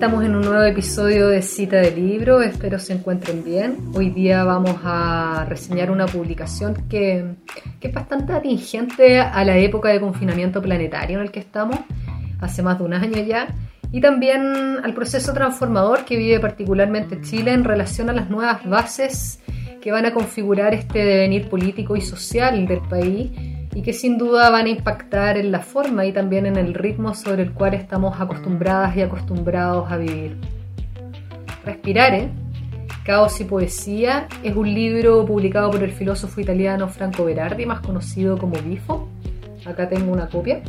estamos en un nuevo episodio de Cita de Libro, espero se encuentren bien. Hoy día vamos a reseñar una publicación que, que, es bastante atingente a la época de confinamiento planetario en el que estamos, hace más de un año ya, y también al proceso transformador que vive particularmente Chile en relación a las nuevas bases que van a configurar este devenir político y social del país y que sin duda van a impactar en la forma y también en el ritmo sobre el cual estamos acostumbradas y acostumbrados a vivir. Respirare, Caos y Poesía, es un libro publicado por el filósofo italiano Franco Berardi, más conocido como Bifo. Acá tengo una copia.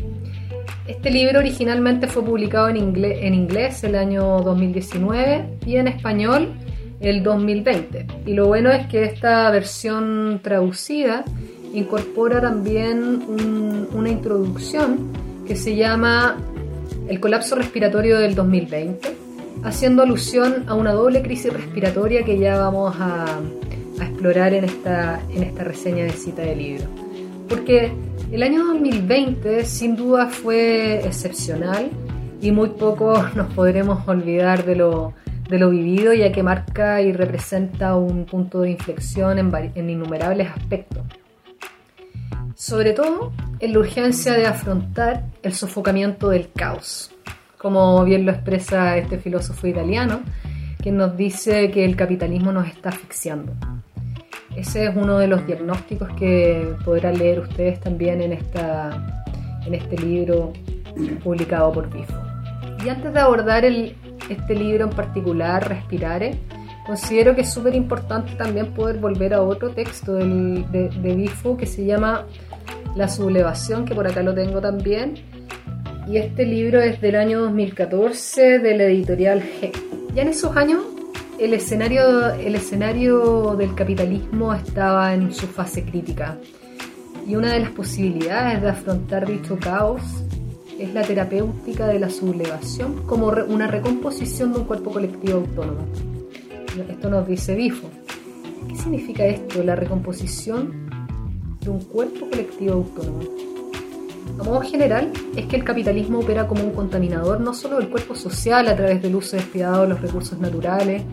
Este libro originalmente fue publicado en inglés, en inglés el año 2019 y en español el 2020. Y lo bueno es que esta versión traducida incorpora también una introducción que se llama El colapso respiratorio del 2020, haciendo alusión a una doble crisis respiratoria que ya vamos a, explorar en esta, en esta reseña de cita de libro. Porque el año 2020 sin duda fue excepcional y muy poco nos podremos olvidar de lo, de lo vivido ya que marca y representa un punto de inflexión en, en innumerables aspectos sobre todo en la urgencia de afrontar el sofocamiento del caos, como bien lo expresa este filósofo italiano, que nos dice que el capitalismo nos está asfixiando. Ese es uno de los diagnósticos que podrán leer ustedes también en, esta, en este libro publicado por Bifo. Y antes de abordar este libro en particular, Respirare, considero que es súper importante también poder volver a otro texto de, de Bifo que se llama la sublevación, que por acá lo tengo también. Y este libro es del año 2014 de la editorial G. Ya en esos años el escenario, el escenario del capitalismo estaba en su fase crítica. Y una de las posibilidades de afrontar dicho caos es la terapéutica de la sublevación como una recomposición de un cuerpo colectivo autónomo. Esto nos dice Bifo. ¿Qué significa esto, la recomposición de un cuerpo colectivo autónomo. A modo general, es que el capitalismo opera como un contaminador no solo del cuerpo social a través del uso despiadado de los recursos naturales,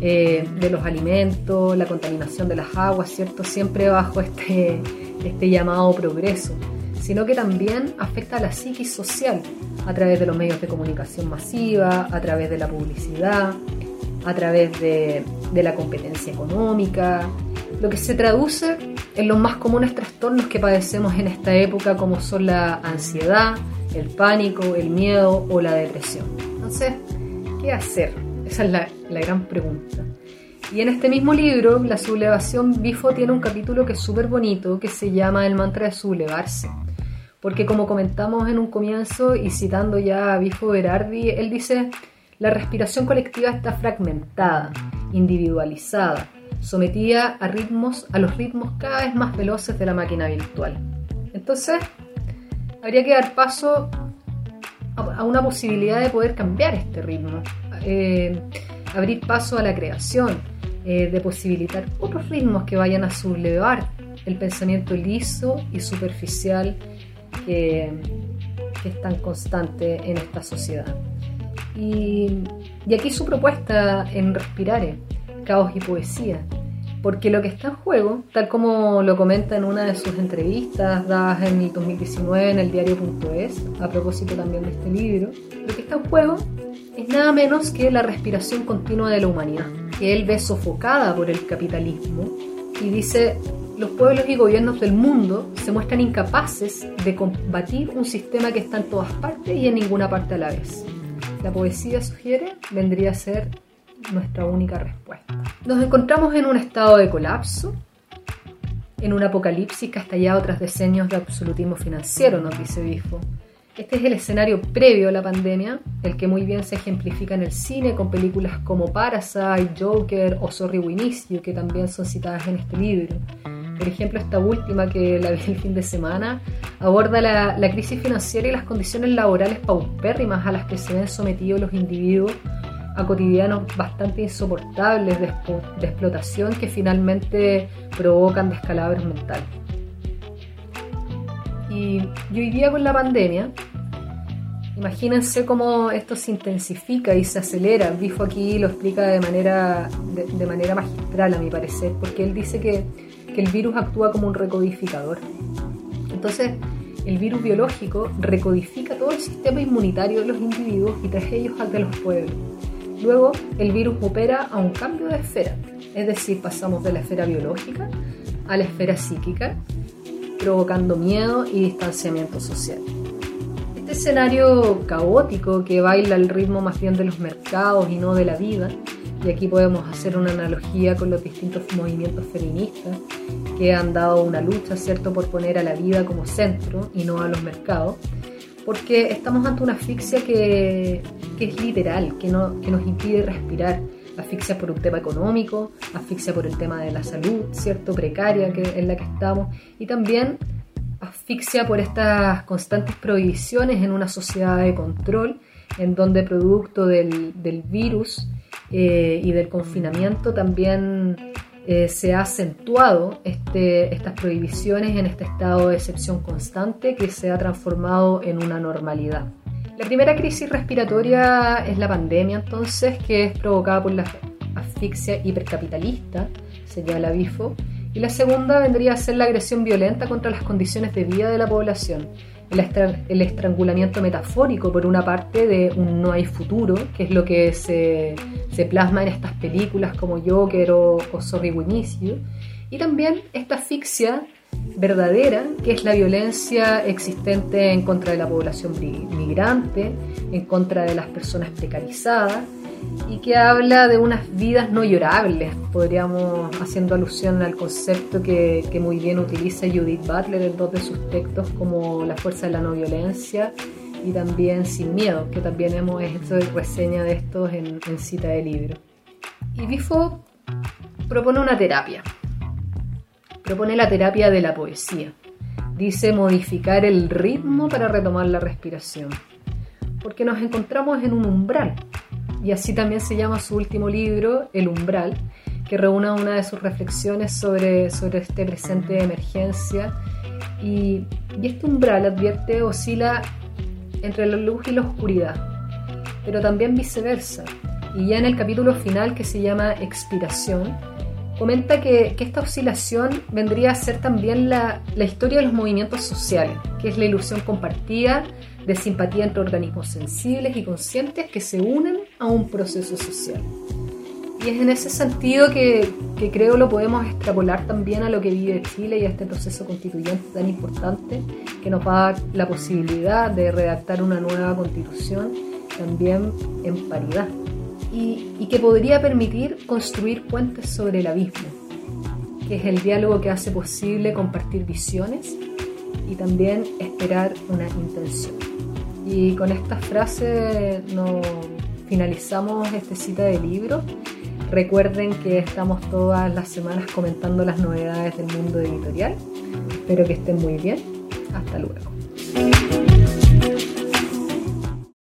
eh, de los alimentos, la contaminación de las aguas, ¿cierto? Siempre bajo este, este llamado progreso, sino que también afecta a la psiquis social a través de los medios de comunicación masiva, a través de la publicidad, a través de, la competencia económica, lo que se traduce en los más comunes trastornos que padecemos en esta época como son la ansiedad, el pánico, el miedo o la depresión. Entonces, ¿qué hacer? Esa es la, la gran pregunta. Y en este mismo libro, La sublevación, Bifo tiene un capítulo que es súper bonito, que se llama El mantra de sublevarse. Porque como comentamos en un comienzo y citando ya a Bifo Berardi, él dice, la respiración colectiva está fragmentada, individualizada, sometida a ritmos, a los ritmos cada vez más veloces de la máquina virtual. Entonces, habría que dar paso a una posibilidad de poder cambiar este ritmo, eh, abrir paso a la creación, eh, de posibilitar otros ritmos que vayan a sublevar el pensamiento liso y superficial que, es tan constante en esta sociedad. Y, aquí su propuesta en Respirare caos y poesía. Porque lo que está en juego, tal como lo comenta en una de sus entrevistas dadas en el 2019 en el diario.es, a propósito también de este libro, lo que está en juego es nada menos que la respiración continua de la humanidad, que él ve sofocada por el capitalismo y dice, los pueblos y gobiernos del mundo se muestran incapaces de combatir un sistema que está en todas partes y en ninguna parte a la vez. La poesía sugiere vendría a ser nuestra única respuesta. Nos encontramos en un estado de colapso, en un apocalipsis que ha estallado tras decenios de absolutismo financiero, nos dice Bifo. Este es el escenario previo a la pandemia, el que muy bien se ejemplifica en el cine con películas como Parasite, Joker o Sorry We que también son citadas en este libro. Por ejemplo, esta última que la vi el fin de semana aborda la, la crisis financiera y las condiciones laborales paupérrimas a las que se ven sometidos los individuos a cotidianos bastante insoportables de, explotación que finalmente provocan descalabros mentales. Y, hoy día con la pandemia Imagínense cómo esto se intensifica y se acelera. Bifo aquí lo explica de manera, de, manera magistral, a mi parecer, porque él dice que, que el virus actúa como un recodificador. Entonces, el virus biológico recodifica todo el sistema inmunitario de los individuos y tras ellos al de los pueblos. Luego, el virus opera a un cambio de esfera, es decir, pasamos de la esfera biológica a la esfera psíquica, provocando miedo y distanciamiento social. Este escenario caótico que baila al ritmo más bien de los mercados y no de la vida, y aquí podemos hacer una analogía con los distintos movimientos feministas que han dado una lucha, ¿cierto?, por poner a la vida como centro y no a los mercados, porque estamos ante una asfixia que, es literal, que, no, que nos impide respirar, asfixia por un tema económico, asfixia por el tema de la salud, ¿cierto?, precaria que, en la que estamos, y también asfixia por estas constantes prohibiciones en una sociedad de control, en donde producto del virus eh, y del confinamiento también eh, se ha acentuado este, estas prohibiciones en este estado de excepción constante que se ha transformado en una normalidad. La primera crisis respiratoria es la pandemia, entonces, que es provocada por la asfixia hipercapitalista, señala Bifo, y la segunda vendría a ser la agresión violenta contra las condiciones de vida de la población, el, estrangulamiento metafórico, por una parte, de un no hay futuro, que es lo que se, plasma en estas películas como Joker o, o Sorry y también esta asfixia verdadera, que es la violencia existente en contra de la población migrante, en contra de las personas precarizadas, y que habla de unas vidas no llorables, podríamos, haciendo alusión al concepto que, muy bien utiliza Judith Butler en dos de sus textos como La fuerza de la no violencia y también Sin miedo, que también hemos hecho reseña de estos en, en cita de libro. Y Bifo propone una terapia, propone la terapia de la poesía. Dice modificar el ritmo para retomar la respiración, porque nos encontramos en un umbral y así también se llama su último libro, El umbral, que reúne una de sus reflexiones sobre, sobre este presente de emergencia. Y, y este umbral, advierte, oscila entre la luz y la oscuridad, pero también viceversa. Y ya en el capítulo final que se llama Expiración, comenta que, que, esta oscilación vendría a ser también la, la, historia de los movimientos sociales, que es la ilusión compartida de simpatía entre organismos sensibles y conscientes que se unen a un proceso social. Y es en ese sentido que, que, creo lo podemos extrapolar también a lo que vive Chile y a este proceso constituyente tan importante que nos va a dar la posibilidad de redactar una nueva constitución también en paridad y, que podría permitir construir puentes sobre el abismo, que es el diálogo que hace posible compartir visiones y también esperar una intención. Y con esta frase nos finalizamos esta cita de libro. Recuerden que estamos todas las semanas comentando las novedades del mundo editorial. Espero que estén muy bien. Hasta luego.